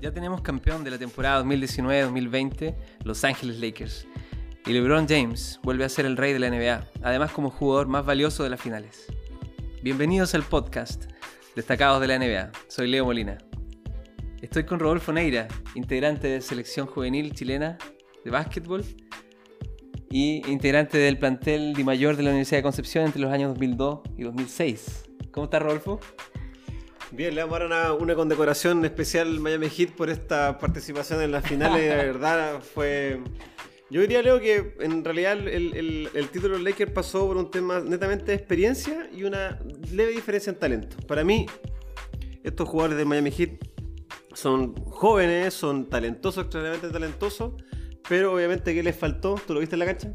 Ya tenemos campeón de la temporada 2019-2020, Los Ángeles Lakers. Y LeBron James vuelve a ser el rey de la NBA, además como jugador más valioso de las finales. Bienvenidos al podcast Destacados de la NBA. Soy Leo Molina. Estoy con Rodolfo Neira, integrante de selección juvenil chilena de básquetbol y integrante del plantel Di Mayor de la Universidad de Concepción entre los años 2002 y 2006. ¿Cómo estás, Rodolfo? Bien, le vamos a dar una, condecoración especial Miami Heat por esta participación en las finales. de verdad fue. Yo diría, Leo, que en realidad el, título de Lakers pasó por un tema netamente de experiencia y una leve diferencia en talento. Para mí, estos jugadores de Miami Heat son jóvenes, son talentosos, extremadamente talentosos, pero obviamente, ¿qué les faltó? ¿Tú lo viste en la cancha?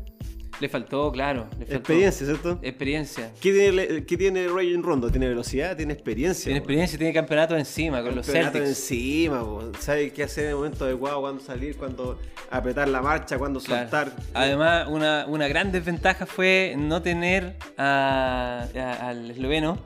Le faltó, claro. Experiencia, ¿cierto? Experiencia. ¿Qué tiene, ¿Qué tiene Rondo? ¿Tiene velocidad? ¿Tiene experiencia? Tiene experiencia, tiene campeonato encima con los Celtics. Campeonato encima, ¿sabe qué hacer en el momento adecuado? Cuándo salir, cuándo apretar la marcha, cuándo soltar. Además, una, una, gran desventaja fue no tener al esloveno.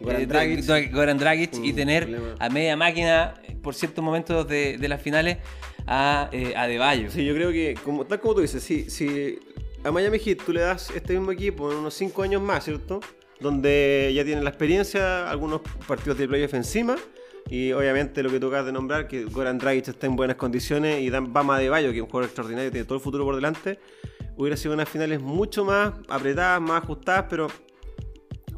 Goran eh, Dragic, y tener a media máquina por ciertos momentos de, las finales a, eh, a De Sí, yo creo que, como, tal como tú dices, sí, sí a Miami Heat tú le das este mismo equipo en unos 5 años más, ¿cierto? Donde ya tienen la experiencia, algunos partidos de playoff encima. Y obviamente lo que tú acabas de nombrar, que Goran Dragic está en buenas condiciones y Dan Bama de Bayo, que es un jugador extraordinario, tiene todo el futuro por delante, hubiera sido unas finales mucho más apretadas, más ajustadas, pero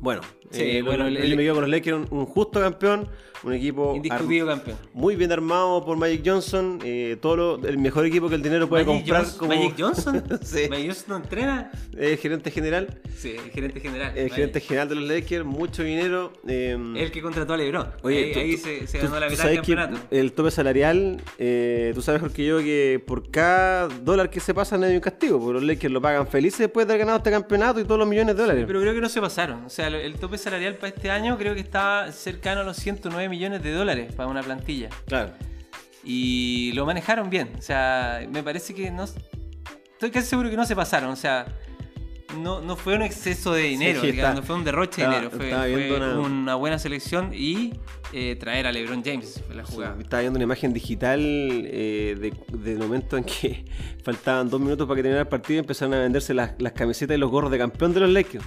bueno, sí, eh, bueno, el, el, con los Lakers un, un justo campeón, un equipo indiscutido campeón. Muy bien armado por Magic Johnson, eh, todo el mejor equipo que el dinero puede comprar. como... ¿Magic Johnson? sí. ¿Magic Johnson entrena? Es gerente general. Sí, el gerente general. El gerente general de los Lakers, mucho dinero. Eh... El que contrató a LeBron. Oye, ahí, se, ganó la mitad del campeonato. el tope salarial, eh, tú sabes mejor que yo que por cada dólar que se pasa no hay un castigo, porque los Lakers lo pagan felices después de haber ganado este campeonato y todos los millones de dólares. pero creo que no se pasaron. O sea, el tope salarial para este año creo que está cercano a los 109 millones de dólares para una plantilla. Claro. Y lo manejaron bien. O sea, me parece que no. Estoy casi seguro que no se pasaron. O sea, no, no fue un exceso de dinero, no fue un derroche de dinero. Fue, una... buena selección y eh, traer a LeBron James fue la jugada. estaba viendo una imagen digital eh, del momento en que faltaban dos minutos para que terminara el partido y empezaron a venderse las, las camisetas y los gorros de campeón de los Lakers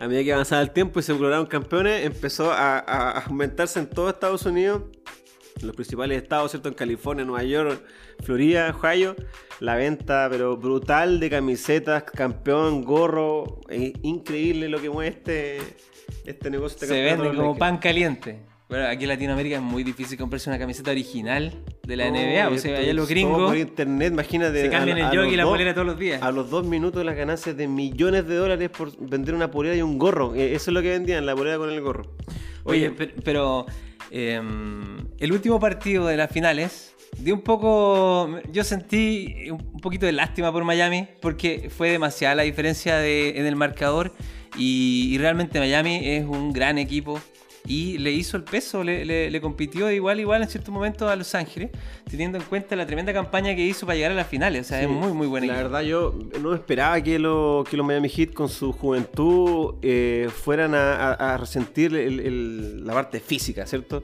a medida que avanzaba el tiempo y se lograron campeones, empezó a, aumentarse en todo Estados Unidos, en los principales estados, ¿cierto? En California, Nueva York, Florida, Ohio, la venta, pero brutal de camisetas, campeón, gorro, increíble lo que mueve este, este negocio. Este se vende como pan caliente. Bueno, aquí en Latinoamérica es muy difícil comprarse una camiseta original de la NBA. O sea, allá los gringos. por internet, imagínate. Se cambian el jockey y la polera todos los días. A los dos minutos las ganancias de millones de dólares por vender una polera y un gorro. Eh, eso es lo que vendían, la polera con el gorro. Oye, pero, em, el último partido de las finales dio un poco. Yo sentí un poquito de lástima por Miami porque fue demasiada la diferencia en el marcador. y realmente Miami es un gran equipo y le hizo el peso, le, le, compitió de igual igual en ciertos momentos a Los Ángeles, teniendo en cuenta la tremenda campaña que hizo para llegar a las finales. O sea, es muy, muy buena. La verdad, yo no esperaba que, lo, que los Miami Heat con su juventud eh, fueran a, resentir la parte física, ¿cierto?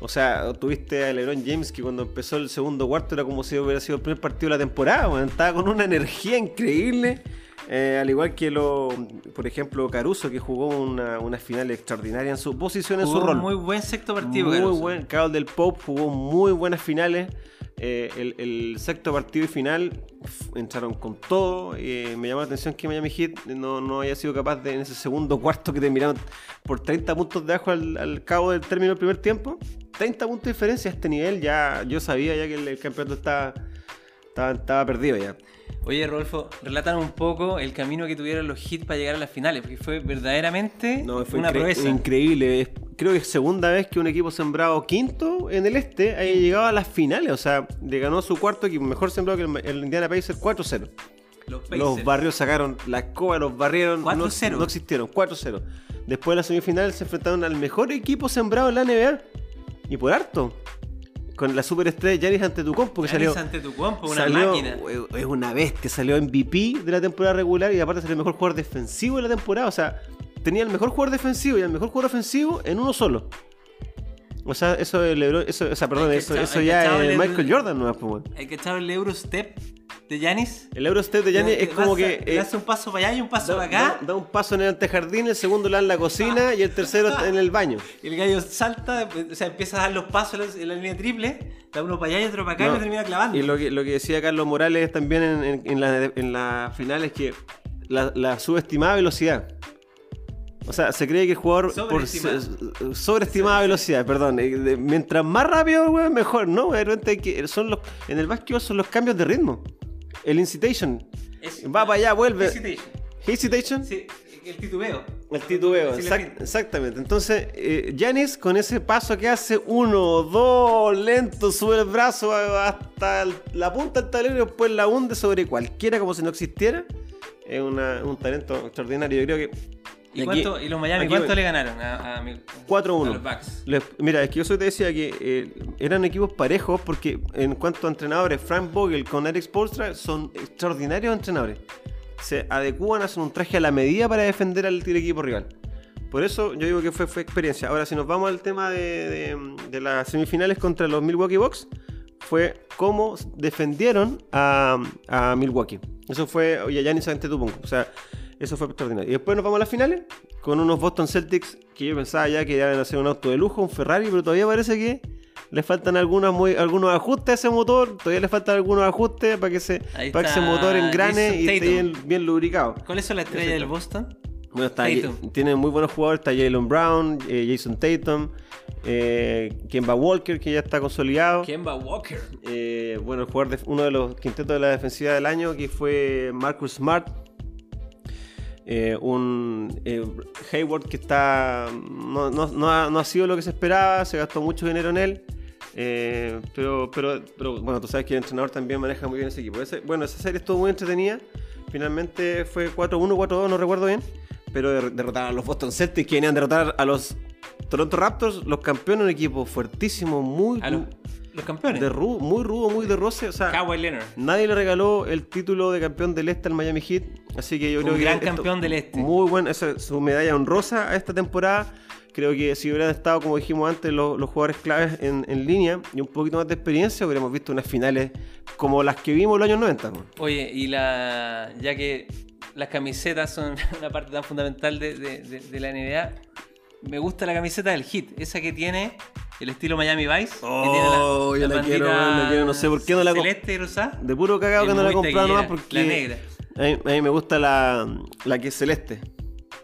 O sea, tuviste a LeBron James que cuando empezó el segundo cuarto era como si hubiera sido el primer partido de la temporada, estaba con una energía increíble. Eh, al igual que lo, por ejemplo, Caruso, que jugó una, una final extraordinaria en su posición, en su rol. Muy buen sexto partido, Muy buen. Carl del Pope jugó muy buenas finales. Eh, el, sexto partido y final entraron con todo. Eh, me llamó la atención que Miami Heat no, no haya sido capaz de en ese segundo cuarto que terminaron por 30 puntos de abajo al, cabo del término del primer tiempo. 30 puntos de diferencia a este nivel. Ya yo sabía ya que el, campeonato estaba, estaba perdido ya. Oye, Rodolfo, relatan un poco el camino que tuvieron los hits para llegar a las finales, porque fue verdaderamente una proeza. Increíble. Creo que es segunda vez que un equipo sembrado quinto en el este haya llegado a las finales. O sea, le ganó su cuarto equipo, mejor sembrado que el, Indiana Pacers 4-0. Los, barrios sacaron la escoba, los barrieron. 4-0. No, no, existieron, 4-0. Después de la semifinal se enfrentaron al mejor equipo sembrado en la NBA. Y por harto con la superestrella Yanis Antetokounmpo que salió Antetokounmpo, una máquina. Es una bestia, salió MVP de la temporada regular y aparte salió el mejor jugador defensivo de la temporada, o sea, tenía el mejor jugador defensivo y el mejor jugador ofensivo en uno solo. O sea, eso es LeBron, eso, o sea, perdón, eso, eso ya es el- Michael Jordan, no. Hay que echar el Eurostep de Yanis. El Eurostep de Giannis es como que eh, hace un paso para allá y un paso da, para acá. da- da un paso en el antejardín, el segundo lo da en la cocina y el tercero está en el baño. Y el gallo salta, o sea, empieza a dar los pasos en la- línea triple, da uno para allá y otro para acá y lo termina clavando. Y lo que, lo que decía Carlos Morales también en, en- en la, en la final es que la, la subestimada velocidad. O sea, se cree que el jugador Sobreestimada. velocidad, perdón. eh, Mientras más rápido, weón, mejor, ¿no? De repente hay que, son los, en el básquetbol son los cambios de ritmo. El incitation. Es- Va para allá, vuelve. Hesitation. Hesitation. Sí, el titubeo. El titubeo, exact- exactamente. Entonces, eh, Giannis con ese paso que hace uno, dos, lento, sube el brazo hasta el- la punta del tablero y después la hunde sobre cualquiera como si no existiera. Es una- un talento extraordinario. Yo creo que. ¿Y, cuánto, ¿Y los Miami aquí- cuánto le ganaron a, a, 4-1. a los Bucks? Les- mira, es que yo te decía que eh, eran equipos parejos porque en cuanto a entrenadores, Frank Vogel con Eric Spoelstra son extraordinarios entrenadores. Se adecúan, hacen un traje a la medida para defender al equipo rival. Por eso yo digo que fue, fue experiencia. Ahora, si nos vamos al tema de, de- de las semifinales contra los Milwaukee Bucks, fue cómo defendieron a, a Milwaukee. Eso fue, oye, Giannis Antetokounmpo. O sea, eso fue extraordinario. Y después nos vamos a las finales con unos Boston Celtics que yo pensaba ya que iban a hacer un auto de lujo, un Ferrari, pero todavía parece que le faltan algunos, muy, algunos ajustes a ese motor. Todavía le faltan algunos ajustes para que, se, Ahí para que ese motor engrane y esté bien, bien lubricado. ¿Cuál es la estrella del Boston? Bueno, está, Tatum. tiene muy buenos jugadores, está Jalen Brown, eh, Jason Tatum, eh, Kemba Walker, que ya está consolidado. Kemba Walker. Eh, bueno, el jugador de, uno de los quintetos de la defensiva del año, que fue Marcus Smart. Eh, un eh, Hayward que está no, no- no ha, no ha sido lo que se esperaba, se gastó mucho dinero en él. eh, pero, pero, pero bueno, tú sabes que el entrenador también maneja muy bien ese equipo. Ese- bueno, esa serie estuvo muy entretenida. Finalmente fue 4-1, 4-2, no recuerdo bien. Pero der- derrotaron a los Boston Celtics, que venían a derrotar a los Toronto Raptors, los campeones, un equipo fuertísimo, muy, A los, los campeones. de ru- muy rudo, muy de roce. O sea, Kawhi Leonard. nadie le regaló el título de campeón del este al Miami Heat. Así que yo Un creo que. gran campeón del este. Muy buena, esa es su medalla honrosa a esta temporada. Creo que si hubieran estado, como dijimos antes, los, los jugadores claves en, en línea y un poquito más de experiencia, hubiéramos visto unas finales como las que vimos en los años 90. ¿no? Oye, y la ya que las camisetas son una parte tan fundamental de, de- de- de la NBA, me gusta la camiseta del Heat, esa que tiene el estilo Miami Vice. que tiene Oh, yo la quiero, la quiero, no sé por qué no la Celeste y rosada. De puro cagado que no la he comprado nomás porque. la negra. A mí, a mí me gusta la, la que es celeste.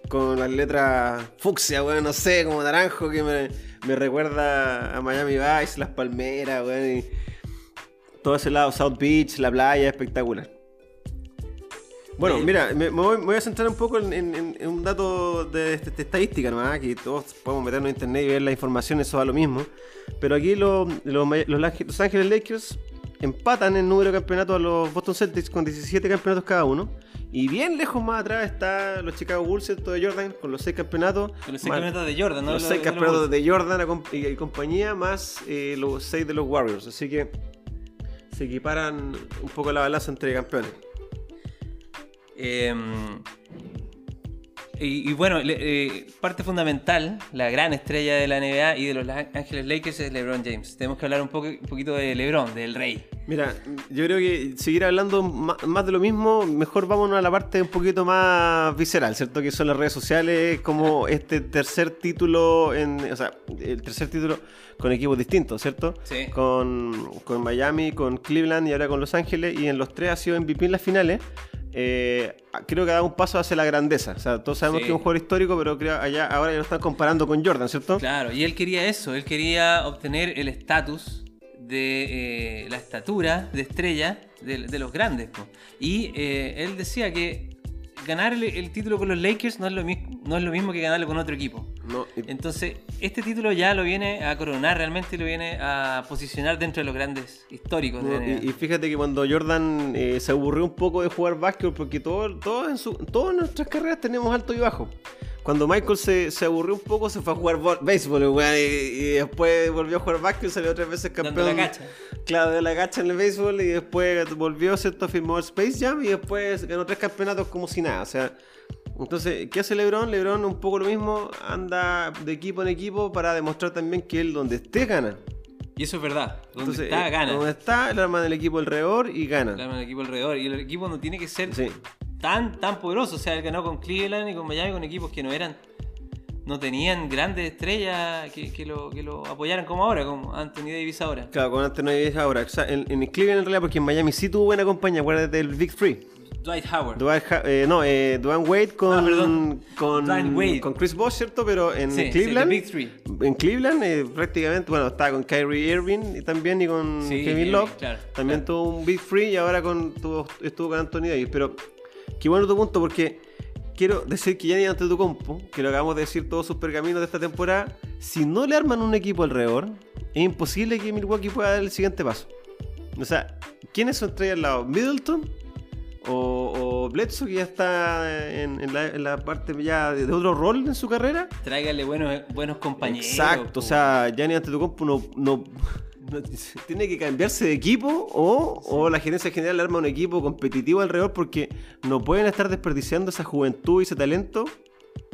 Con las letras fucsia, weón, no sé, como naranjo, que me, me recuerda a Miami Vice, las palmeras, weón, y todo ese lado, South Beach, la playa, espectacular. Bueno, mira, me, me voy, me voy a centrar un poco en, en- en- un dato de, de- de estadística nomás, que todos podemos meternos en internet y ver la información, eso va lo mismo. Pero aquí lo- lo- los, Los Ángeles Lakers empatan en número de campeonatos a los Boston Celtics con 17 campeonatos cada uno. Y bien lejos más atrás está los Chicago Bulls, ¿cierto? de Jordan, con los 6 campeonatos. Con los seis más- campeonatos de Jordan, ¿no? los Los- 6 de los campeonatos de Jordan y, y compañía, más eh, los 6 de los Warriors. Así que se equiparan un poco la balanza entre campeones. Eh, y, y bueno, eh, parte fundamental, la gran estrella de la NBA y de los Ángeles Lakers es LeBron James. Tenemos que hablar un, poco, un poquito de LeBron, del rey. Mira, yo creo que seguir hablando más de lo mismo, mejor vámonos a la parte un poquito más visceral, ¿cierto? Que son las redes sociales, como este tercer título, en, o sea, el tercer título con equipos distintos, ¿cierto? Sí. Con, con Miami, con Cleveland y ahora con Los Ángeles, y en los tres ha sido MVP en las finales. Eh, creo que ha dado un paso hacia la grandeza. O sea, todos sabemos Sí. que es un jugador histórico, pero creo allá ahora ya lo están comparando con Jordan, ¿cierto? Claro, y él quería eso, él quería obtener el estatus de eh, la estatura de estrella de, de los grandes. po. Y eh, él decía que ganar el, el título con los Lakers no es, lo mismo, no es lo mismo que ganarlo con otro equipo. No, y- Entonces, este título ya lo viene a coronar realmente y lo viene a posicionar dentro de los grandes históricos No, y, fíjate que cuando Jordan eh, se aburrió un poco de jugar básquet, porque todo, todo en su, todas nuestras carreras tenemos alto y bajo. Cuando Michael se, se aburrió un poco, se fue a jugar bo- béisbol, weón, y, y después volvió a jugar básquet, salió tres veces campeón. la cacha. Claro, de la gacha en el béisbol y después volvió, ¿cierto? Firmó el Space Jam y después ganó tres campeonatos como si nada. O sea, Entonces, ¿qué hace LeBron? LeBron un poco lo mismo, anda de equipo en equipo para demostrar también que él donde esté gana. Y eso es verdad. Donde Entonces, está, eh, gana. Donde está, el arma del equipo alrededor y gana. Le arman el equipo alrededor. Y el equipo no tiene que ser Sí. Tan, tan poderoso. O sea, él ganó con Cleveland y con Miami, con equipos que no eran. No tenían grandes estrellas que, que lo, que lo apoyaran como ahora, como Anthony Davis ahora. Claro, con Anthony Davis ahora. O sea, en, en Cleveland en realidad, porque en Miami sí tuvo buena compañía, acuérdate del Big Three. Dwight Howard. Dwight eh, no, eh, Dwayne Wade con, Ah, con, Wade. con Chris Bosh, ¿cierto? Pero en Sí, sí, Cleveland, the Big Three. en Cleveland eh, prácticamente, bueno, estaba con Kyrie Irving y también y con Sí, Kevin Love. claro, también claro. tuvo un Big Free y ahora con, tuvo- estuvo con Anthony Davis. Pero qué bueno tu punto porque quiero decir que Gianni Antetokounmpo, que lo acabamos de decir todos sus pergaminos de esta temporada, si no le arman un equipo alrededor, es imposible que Milwaukee pueda dar el siguiente paso. O sea, ¿quiénes son tres al lado? ¿Middleton? O, o Bledsoe, que ya está en, en la, en la parte ya de, de otro rol en su carrera. Tráigale buenos, buenos compañeros. Exacto, o sea, Gianni Antetokounmpo no, no, no- tiene que cambiarse de equipo o, o la gerencia general arma un equipo competitivo alrededor porque no pueden estar desperdiciando esa juventud y ese talento.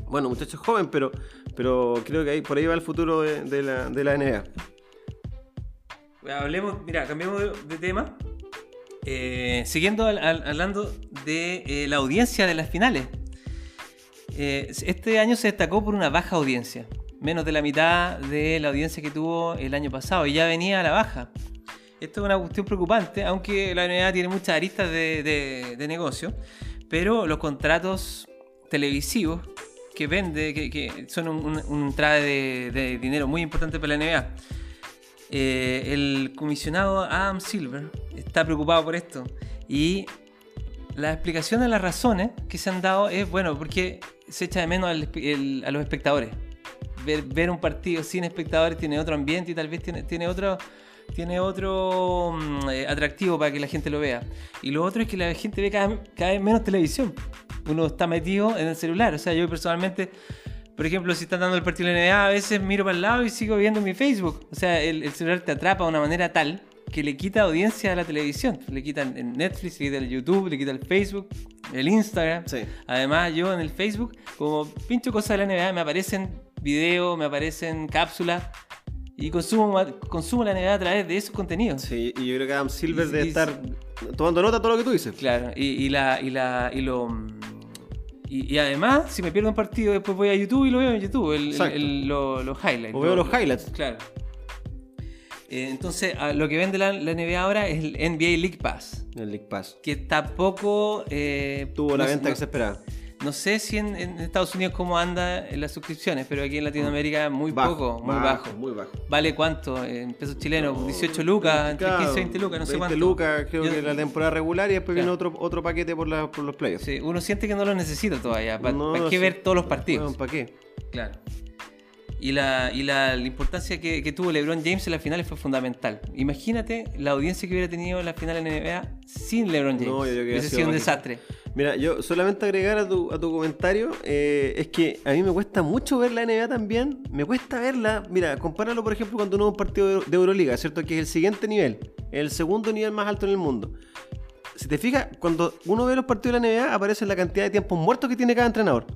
Bueno, muchachos joven, pero, pero creo que ahí, por ahí va el futuro de, de la, de la NBA. Hablemos, mira, cambiemos de, de tema. Eh, siguiendo al- al- hablando de eh, la audiencia de las finales. Eh, este año se destacó por una baja audiencia. Menos de la mitad de la audiencia que tuvo el año pasado. Y ya venía a la baja. Esto es una cuestión preocupante, aunque la NBA tiene muchas aristas de, de- de negocio. Pero los contratos televisivos que vende, que, que son un, un, un entrada de, de dinero muy importante para la NBA. Eh, el comisionado Adam Silver está preocupado por esto. Y la explicación de las razones que se han dado es, bueno, porque se echa de menos el- a los espectadores. Ver, ver un partido sin espectadores tiene otro ambiente y tal vez tiene, tiene otro, tiene otro mm, eh, atractivo para que la gente lo vea. Y lo otro es que la gente ve cada, cada vez menos televisión. Uno está metido en el celular. O sea, yo personalmente, por ejemplo, si están dando el partido de la NBA, a veces miro para el lado y sigo viendo mi Facebook. O sea, el, el celular te atrapa de una manera tal que le quita audiencia a la televisión. Le quitan el Netflix, le quita el YouTube, le quita el Facebook, el Instagram. Sí. Además, yo en el Facebook, como pincho cosas de la NBA, me aparecen videos, me aparecen cápsulas y consumo, consumo la NBA a través de esos contenidos. Sí, y yo creo que Adam Silver Y- debe y- estar tomando nota de todo lo que tú dices. Claro, y, y la, y la, y lo. mm, Y, y además, si me pierdo un partido, después voy a YouTube y lo veo en YouTube, el- el- Exacto. el- lo- los highlights. O veo lo- los highlights. Claro. Eh, entonces, lo que vende la, la NBA ahora es el NBA League Pass, El League Pass. que tampoco. eh, Tuvo la venta no- que se esperaba. No sé si en, en Estados Unidos cómo anda en las suscripciones, pero aquí en Latinoamérica muy Bajo, poco, muy bajo. Muy bajo. ¿Vale cuánto? En pesos chilenos, 18 lucas, entre Claro, 15 y 20 lucas, no sé 20 cuánto. lucas, creo Yo- que la temporada regular y después Claro. viene otro, otro paquete por, la, por los playoffs. Sí, uno siente que no lo necesita todavía. ¿Para No, qué sí. ver todos los partidos? Bueno, ¿Para qué? Claro. Y la, y la, la importancia que, que tuvo LeBron James en las finales fue fundamental. Imagínate la audiencia que hubiera tenido en la final en NBA sin LeBron James. No, yo creo que Hubiese sido sido un desastre. Mira, yo solamente agregar a tu, a tu comentario, eh, es que a mí me cuesta mucho ver la NBA también. Me cuesta verla. Mira, compáralo, por ejemplo, cuando uno ve un partido de, Euroliga, ¿cierto? Que es el siguiente nivel, el segundo nivel más alto en el mundo. Si te fijas, cuando uno ve los partidos de la NBA, aparece la cantidad de tiempos muertos que tiene cada entrenador.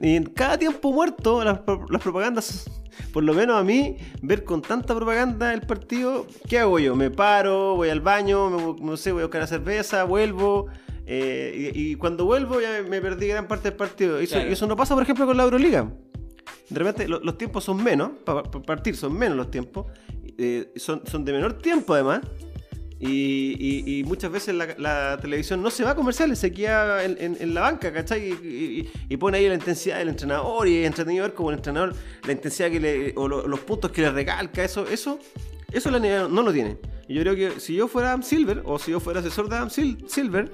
Y en cada tiempo muerto, las, pro- las propagandas, por lo menos a mí, ver con tanta propaganda el partido, ¿qué hago yo? Me paro, voy al baño, me no sé, voy a buscar una cerveza, vuelvo. Eh, y, y cuando vuelvo ya me perdí gran parte del partido. Y eso, Claro. y eso no pasa, por ejemplo, con la Euroliga. De repente lo- los tiempos son menos, para partir son menos los tiempos, eh, son, son de menor tiempo además. Y, y- y muchas veces la, la televisión no se va a comerciales, se queda en, en- en la banca, ¿cachai? Y, y- y pone ahí la intensidad del entrenador y es entretenido ver como el entrenador, la intensidad que le, o lo- los puntos que le recalca, eso, eso, eso la NBA no lo tiene. Y yo creo que si yo fuera Adam Silver o si yo fuera asesor de Adam Sil- Silver,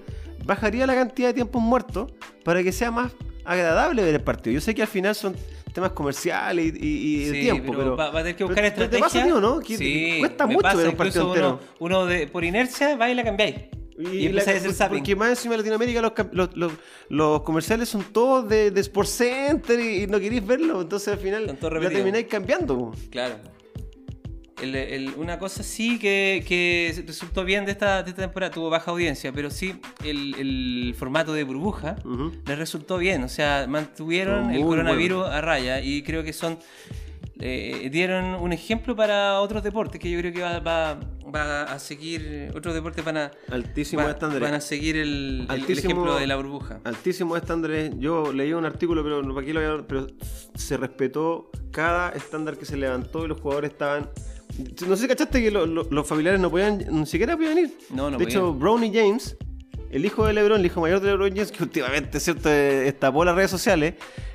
bajaría la cantidad de tiempos muertos para que sea más agradable ver el partido. Yo sé que al final son temas comerciales y, y- y de Sí, tiempo, pero, va, va a tener que buscar ¿te- estrategia. ¿Te pasa a ti o no? Que sí, cuesta mucho pasa, ver un partido entero. uno, de, por inercia va y la cambiáis. Y, empezáis la- a hacer. Porque más encima de Latinoamérica los, cap- los, los- los comerciales son todos de, de Sports Center y, y no queréis verlo, entonces al final repetidos. termináis cambiando. Claro. El- el- una cosa sí que, que resultó bien de esta, de esta temporada, tuvo baja audiencia, pero sí el, el formato de burbuja Ujú. les resultó bien. O sea, mantuvieron el bueno. coronavirus a raya y creo que son. eh, dieron un ejemplo para otros deportes que yo creo que va, va- va a seguir. Otros deportes van a. Altísimos va- estándares. van a seguir el, Altísimo- ejemplo de la burbuja. Altísimos estándares. Yo leí un artículo, pero no, aquí lo voy a- pero se respetó cada estándar que se levantó y los jugadores estaban. No sé si cachaste que lo- lo- los familiares no podían, ni siquiera podían ir. No, no de hecho, Brownie James, el hijo de LeBron, el hijo mayor de LeBron James, que últimamente cierto eh, destapó las redes sociales,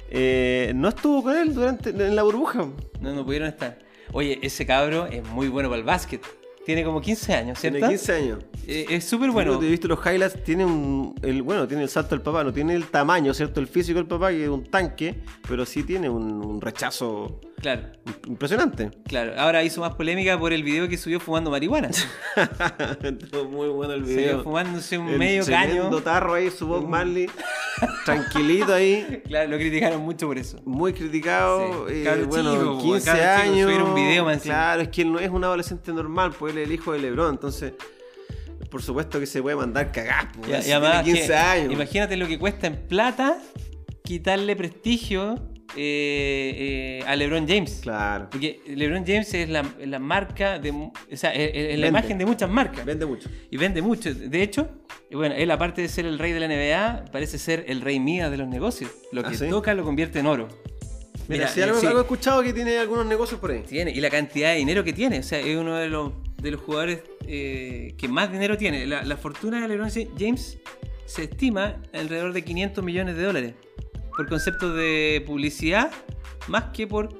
eh, no estuvo con él durante en la burbuja. No, no pudieron estar. Oye, ese cabro es muy bueno para el básquet. Tiene como 15 años, ¿cierto? Tiene 15 años. Eh, es súper bueno. He visto los highlights, tiene un. El, bueno, tiene el salto del papá, no tiene el tamaño, ¿cierto? El físico del papá, que es un tanque, pero sí tiene un, un rechazo Claro, impresionante. claro. Ahora hizo más polémica por el video que subió fumando marihuana. Estuvo muy bueno el video. fumándose un El medio caño. tarro ahí, su Bob Marley, tranquilito ahí, Claro, lo criticaron mucho por eso. muy criticado. Sí. eh, bueno, chico, 15 cabro chico, años. subir un video encima. Claro, es que él no es un adolescente normal, pues él es el hijo de LeBron, entonces. Por supuesto que se puede mandar cagar, pues, Y, y si además, tiene 15 que- años. imagínate lo que cuesta en plata quitarle prestigio eh, eh, a LeBron James. Claro. Porque LeBron James es la, la marca de. O sea, es, es la imagen de muchas marcas. Vende mucho. Y vende mucho. De hecho, bueno, él aparte de ser el rey de la NBA, parece ser el rey Midas de los negocios. Lo ¿Ah, que sí? toca lo convierte en oro. Mira, si algo, sí, algo he escuchado que tiene algunos negocios por ahí. tiene. Y la cantidad de dinero que tiene. O sea, es uno de los, de los jugadores eh, que más dinero tiene. La, la fortuna de LeBron James se estima alrededor de 500 millones de dólares. Por concepto de publicidad, más que por.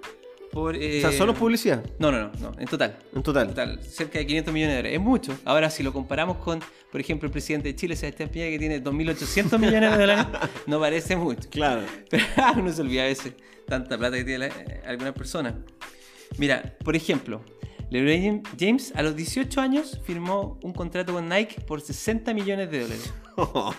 por O eh, sea, solo publicidad, No, no, no, no, en total. en total. Total, cerca de 500 millones de dólares. Es mucho. Ahora, si lo comparamos con, por ejemplo, el presidente de Chile, Sebastián Piñera, que tiene 2.800 millones de dólares, no parece mucho. Claro. Pero uno se olvida a veces tanta plata que tiene eh, algunas personas. Mira, por ejemplo, LeBron James a los 18 años firmó un contrato con Nike por 60 millones de dólares.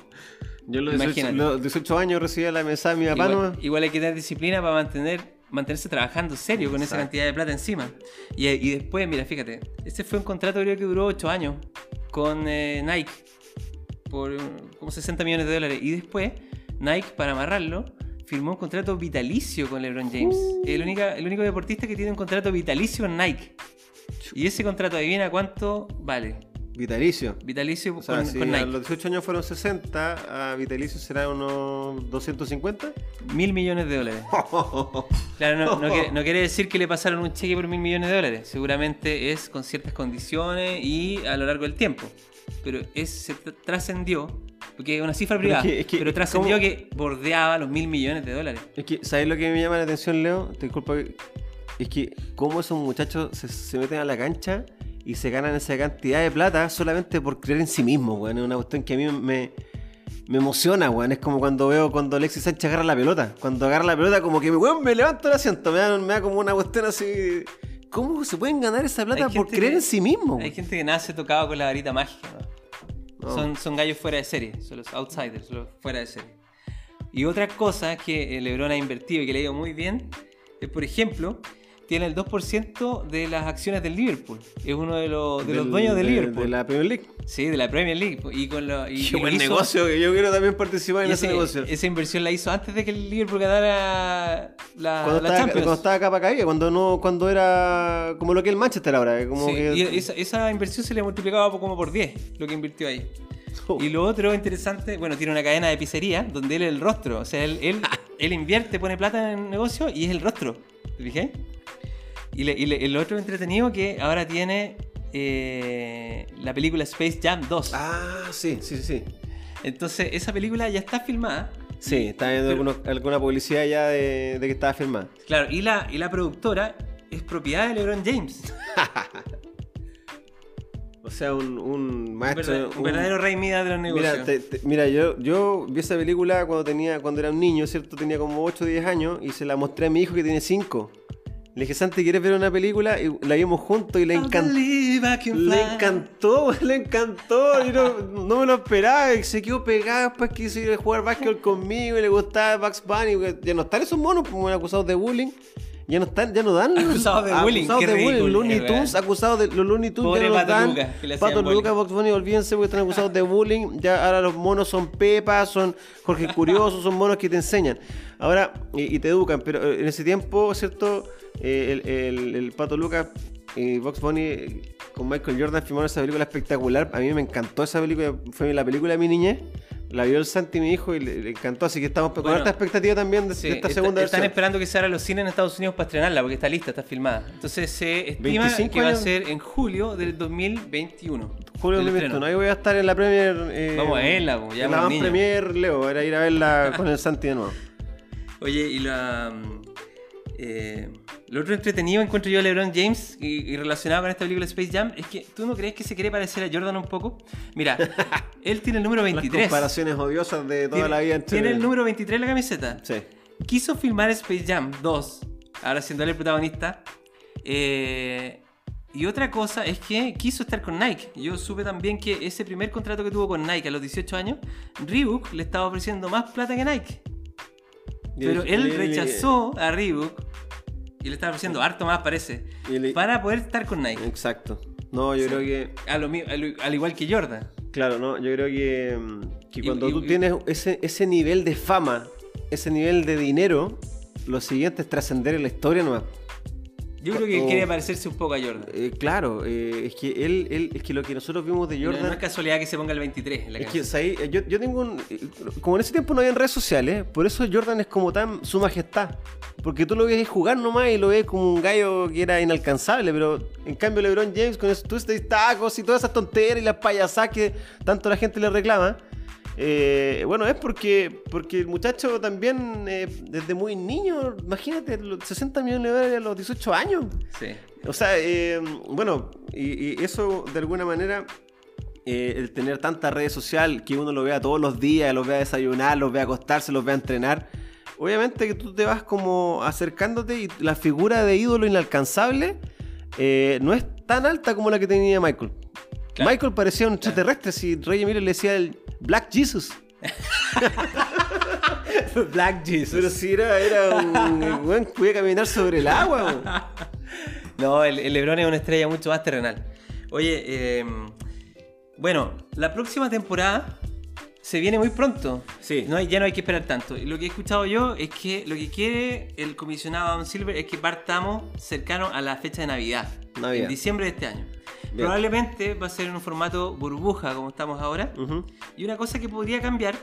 Yo los 18, Imagínate. los 18 años recibía la mensaje de mi papá Igual, igual hay que tener disciplina para mantener, mantenerse trabajando serio con esa cantidad de plata encima. Y, y después, mira, fíjate, este fue un contrato creo que duró 8 años con eh, Nike por como 60 millones de dólares. Y después, Nike, para amarrarlo, firmó un contrato vitalicio con LeBron James. Uh. Es el, única, el único deportista que tiene un contrato vitalicio con Nike. Y ese contrato, adivina cuánto vale. Vitalicio. Vitalicio O sea, con, si con a los 18 años fueron 60, a Vitalicio será unos 250. Mil millones de dólares. Claro, no, no quiere, no quiere decir que le pasaron un cheque por mil millones de dólares. Seguramente es con ciertas condiciones y a lo largo del tiempo. Pero es, se tr- trascendió, porque es una cifra Pero es privada, que- es que- pero trascendió que bordeaba los mil millones de dólares. Es que, ¿sabes lo que me llama la atención, Leo? Te disculpa. Es que, cómo esos muchachos se, se meten a la cancha y se ganan esa cantidad de plata solamente por creer en sí mismos, weón. Es una cuestión que a mí me, me emociona, weón. Es como cuando veo cuando Alexis Sánchez agarra la pelota. Cuando agarra la pelota, como que, weón, me levanto el asiento. Me da, me da como una cuestión así. ¿Cómo se pueden ganar esa plata por creer que- en sí mismos? Hay gente que nace tocado con la varita mágica. ¿no? No. Son, son gallos fuera de serie, son los outsiders, los fuera de serie. Y otra cosa que eh, LeBron ha invertido y que le ha ido muy bien es, por ejemplo, tiene el 2% de las acciones del Liverpool. Es uno de los, de los Del- dueños de, de- Liverpool. De la Premier League. Sí, de la Premier League. Y con lo, y, Qué lo buen hizo- negocio, que yo quiero también participar en ese, ese- negocio. Esa inversión la hizo antes de que el Liverpool ganara la, cuando, la estaba, Champions. cuando estaba capa caída, cuando no, cuando era como lo que el Manchester ahora, como Sí, que y esa, esa inversión se le multiplicaba como por 10 lo que invirtió ahí. Oh. Y lo otro interesante, bueno, tiene una cadena de pizzería donde él es el rostro. O sea, él, él, él invierte, pone plata en el negocio y es el rostro. ¿Te fijé? Y, le- y le- el otro entretenido que ahora tiene eh, la película Space Jam 2. Ah, sí, sí, sí. Entonces, esa película ya está filmada. Sí, está viendo Pero- algunos- alguna publicidad ya de, de que estaba firmada. Claro, y la, y la productora es propiedad de LeBron James. O sea, un, un Un, maestro. verdad- un un- verdadero rey Midas de los negocios. Mira, te- te- mira yo, yo vi esa película cuando tenía cuando era un niño, ¿cierto? Tenía como 8 o 10 años y se la mostré a mi hijo que tiene 5. Le dije, Santi, ¿quieres ver una película? Y la vimos juntos y le encantó. Le encantó, le encantó. Yo no, no me lo esperaba. y Se quedó pegado después quiso ir a jugar básquetbol conmigo y le gustaba Bugs Bunny. Ya no están esos monos, como acusados de bullying. Ya no están, ya no dan. Acusados de bullying, Acusados de bullying. Looney es Tunes, acusados de los Looney Tunes Pobre ya no Pato dan. Lucas, que le hacían Pato. Lucas, Box Bunny, olvídense porque están acusados de bullying. Ya ahora los monos son Pepa, son Jorge Curioso, son monos que te enseñan. Ahora, y, y te educan, pero eh, en ese tiempo, ¿cierto? Eh, el, el- el Pato Lucas y Box Bunny eh, con Michael Jordan filmaron esa película espectacular. A mí me encantó esa película, fue la película de mi niñez. La vio el Santi, mi hijo, y le, le encantó. Así que estamos con Bueno, harta expectativa también de, Sí, de esta está- segunda están versión. esperando que se abra los cines en Estados Unidos para estrenarla, porque está lista, está filmada. Entonces se estima 25 que va a ser en julio del 2021. Julio el 2021. estreno. Ahí voy a estar en la Premier. eh, Vamos a verla, po, ya en la. Premier, Leo. Era ir a verla con el Santi de nuevo. Oye, y la. mm, eh, lo otro entretenido encuentro yo a LeBron James y, y relacionado con esta película Space Jam es que tú no crees que se quiere parecer a Jordan un poco. Mira, él tiene el número Las 23. comparaciones odiosas de toda Tiene, la vida entre. tiene el número 23 en la camiseta. Sí. Quiso filmar Space Jam 2, ahora siendo él el protagonista. eh, y otra cosa es que quiso estar con Nike. Yo supe también que ese primer contrato que tuvo con Nike a los 18 años, Reebok le estaba ofreciendo más plata que Nike. Pero él rechazó a Reebok y le estaba ofreciendo harto más, parece, para poder estar con Nike. Exacto. No, yo creo que. A lo mi- a lo- al igual que Jordan. Claro, no, yo creo que, mm, que cuando y- tú y- tienes ese, ese nivel de fama, ese nivel de dinero, lo siguiente es trascender en la historia nomás. Yo creo que quiere parecerse un poco a Jordan. Eh, claro, eh, es que él, él, es que lo que nosotros vimos de No, Jordan. no es casualidad que se ponga el 23 en la Es que. ¿sabes? yo, yo tengo un. Como en ese tiempo no había redes sociales, por eso Jordan es como tan su majestad. Porque tú lo ves jugar nomás y lo ves como un gallo que era inalcanzable, pero en cambio LeBron James con esos tacos y todas esas tonterías y las payasadas que tanto la gente le reclama. Eh, bueno, es porque, porque el muchacho también, eh, desde muy niño, imagínate, los 60 millones de dólares a los 18 años. Sí. O sea, eh, bueno, y, y eso de alguna manera, el tener tanta redes social, que uno lo vea todos los días, los vea desayunar, los vea acostarse, los vea entrenar, obviamente que tú te vas como acercándote y la figura de ídolo inalcanzable no es tan alta como la que tenía Michael. Claro. Michael parecía un extraterrestre, si Rey Emilio le decía el Black Jesus. Black Jesus. Pero si era, era un que podía caminar sobre el agua. No, el, el Lebron es una estrella mucho más terrenal. Oye, eh, bueno, la próxima temporada se viene muy pronto. Sí. No hay, ya no hay que esperar tanto. Y lo que he escuchado yo es que lo que quiere el comisionado Adam Silver es que partamos cercano a la fecha de Navidad. Navidad. En diciembre de este año. Bien. Probablemente va a ser en un formato burbuja como estamos ahora. Y una cosa que podría cambiar,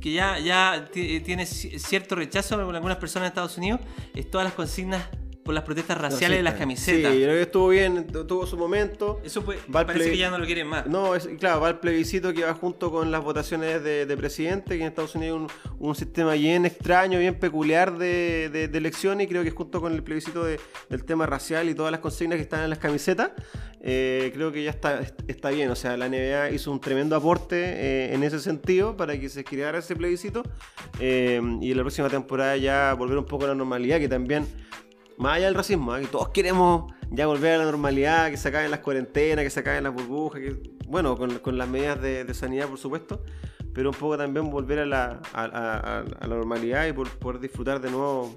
que ya, ya ti- tiene ci- cierto rechazo en algunas personas en Estados Unidos, es todas las consignas por las protestas raciales de las camisetas. Sí, yo creo que estuvo bien, tu- tuvo su momento. Eso pues, parece que ya no lo quieren más. No, es, claro, va el plebiscito que va junto con las votaciones de, de presidente, que en Estados Unidos hay un, un sistema bien extraño, bien peculiar de, de, de elecciones, y creo que junto con el plebiscito de- del tema racial y todas las consignas que están en las camisetas, eh, creo que ya está, está bien. O sea, la NBA hizo un tremendo aporte eh, en ese sentido para que se creara ese plebiscito, eh, y en la próxima temporada ya volver un poco a la normalidad, que también... Más allá del racismo, ¿eh? que todos queremos ya volver a la normalidad, que se acaben las cuarentenas, que se acaben las burbujas, que, bueno, con, con las medidas de, sanidad, por supuesto, pero un poco también volver a la, a la normalidad y por, poder disfrutar de nuevo.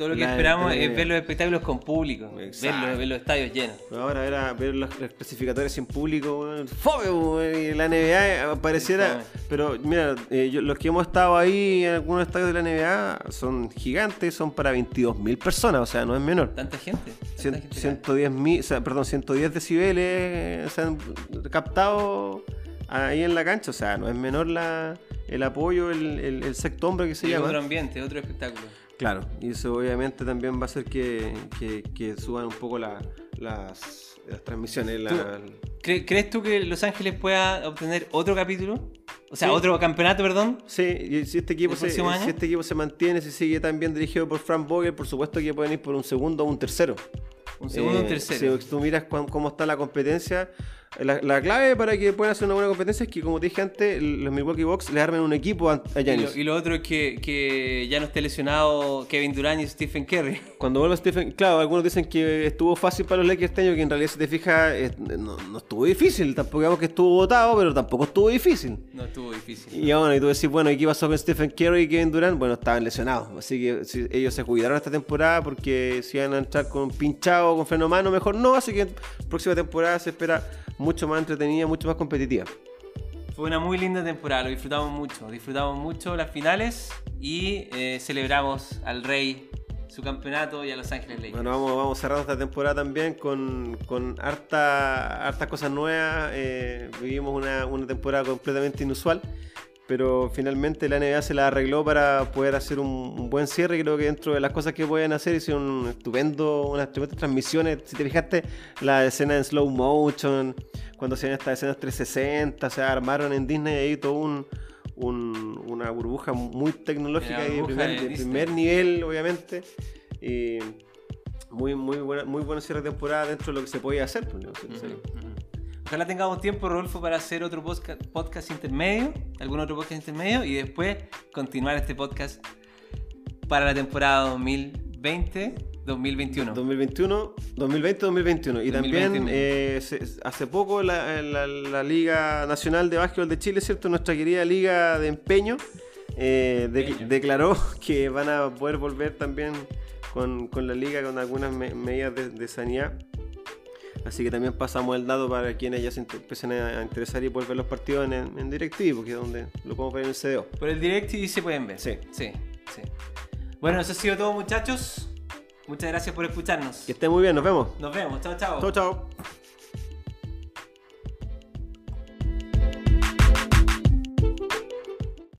Todo lo que La- esperamos es ver los espectáculos con público, Exacto. ver los, ver los estadios llenos. Ahora ver, a- ver los, los clasificatorios sin público, fome, y la NBA pareciera. Fome. Pero mira, eh, yo- los que hemos estado ahí en algunos estadios de la NBA son gigantes, son para 22.000 personas, o sea, no es menor. Tanta gente. tanta Cien- gente acá. 110 mil, o sea, perdón, 110 decibeles eh, se han captado ahí en la cancha. O sea, no es menor la, el apoyo, el, el, el sexto hombre que se Y llama. otro ambiente, otro espectáculo. Claro, y eso obviamente también va a hacer que, que- que suban un poco la- las, las transmisiones. la- ¿Cre- ¿Crees tú que Los Ángeles pueda obtener otro capítulo? O sea, Sí. otro campeonato, perdón. Sí, y si este, equipo ¿El se, si este equipo se mantiene, si sigue tan bien dirigido por Frank Vogel, por supuesto que pueden ir por un segundo o un tercero. Un segundo o un Eh, tercero. Si tú miras cómo está la competencia, La, la clave para que puedan hacer una buena competencia es que, como te dije antes, los Milwaukee Bucks le armen un equipo a, Y Giannis. lo, y lo otro es que, que ya no esté lesionado Kevin Durant y Stephen Curry. Cuando vuelva Stephen, claro, algunos dicen que estuvo fácil para los Lakers este año, que en realidad si te fijas, no, no estuvo difícil, tampoco digamos que estuvo votado, pero tampoco estuvo difícil. No estuvo difícil. Y bueno, y tú decís, bueno, ¿y qué pasó con Stephen Curry y Kevin Durant? Bueno, estaban lesionados, así que si- ellos se cuidaron esta temporada porque si iban a entrar con pinchado, con freno mano, mejor no, así que próxima temporada se espera mucho más entretenida, mucho más competitiva. Fue una muy linda temporada, lo disfrutamos mucho. Disfrutamos mucho las finales y eh, celebramos al Rey su campeonato y a Los Ángeles Lakers. Bueno, vamos, vamos cerrando esta temporada también con, con harta, hartas cosas nuevas. eh, vivimos una, una temporada completamente inusual, pero finalmente la NBA se la arregló para poder hacer un, un buen cierre. Creo que dentro de las cosas que pueden hacer hicieron un estupendo, unas estupendas transmisiones. Si te fijaste, la escena en slow motion, cuando hacían estas escenas 360, o sea, armaron en Disney ahí todo un... un- una burbuja muy tecnológica y de primer, de primer nivel, obviamente. Y muy, muy, buena, muy buen cierre de temporada dentro de lo que se podía hacer. pues. Ojalá tengamos tiempo, Rodolfo, para hacer otro podcast intermedio, algún otro podcast intermedio, y después continuar este podcast para la temporada 2020-2021. 2021, 2020-2021. Y también 2021. eh, se- hace poco la, la- la Liga Nacional de Básquetbol de Chile, ¿cierto? Nuestra querida Liga de Empeño, eh, de- declaró que van a poder volver también con, con la liga con algunas me- medidas de, de sanidad. Así que también pasamos el dato para quienes ya se empiecen a, interesar y pueden ver los partidos en, en DirecTV, porque es donde lo podemos ver en el CDO. Por el direct y se pueden ver. Sí. Sí, sí. Bueno, eso ha sido todo, muchachos. Muchas gracias por escucharnos. Que estén muy bien, nos vemos. Nos vemos. Chao, chao. Chau, chau.